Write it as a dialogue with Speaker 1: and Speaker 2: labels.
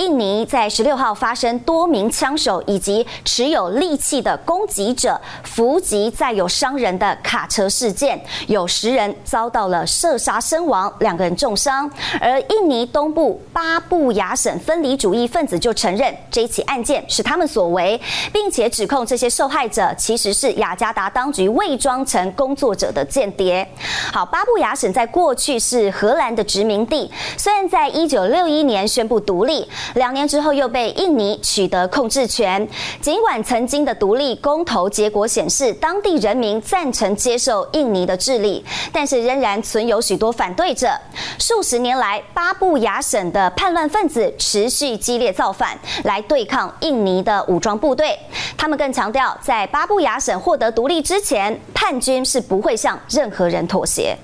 Speaker 1: 印尼在十六号发生多名枪手以及持有利器的攻击者伏击载有商人的卡车事件，有十人遭到了射杀身亡，两个人重伤。而印尼东部巴布亚省分离主义分子就承认这一起案件是他们所为，并且指控这些受害者其实是雅加达当局伪装成工作者的间谍。好，巴布亚省在过去是荷兰的殖民地，虽然在一九六一年宣布独立。两年之后又被印尼取得控制权。尽管曾经的独立公投结果显示当地人民赞成接受印尼的治理，但是仍然存有许多反对者。数十年来，巴布亚省的叛乱分子持续激烈造反，来对抗印尼的武装部队。他们更强调，在巴布亚省获得独立之前，叛军是不会向任何人妥协。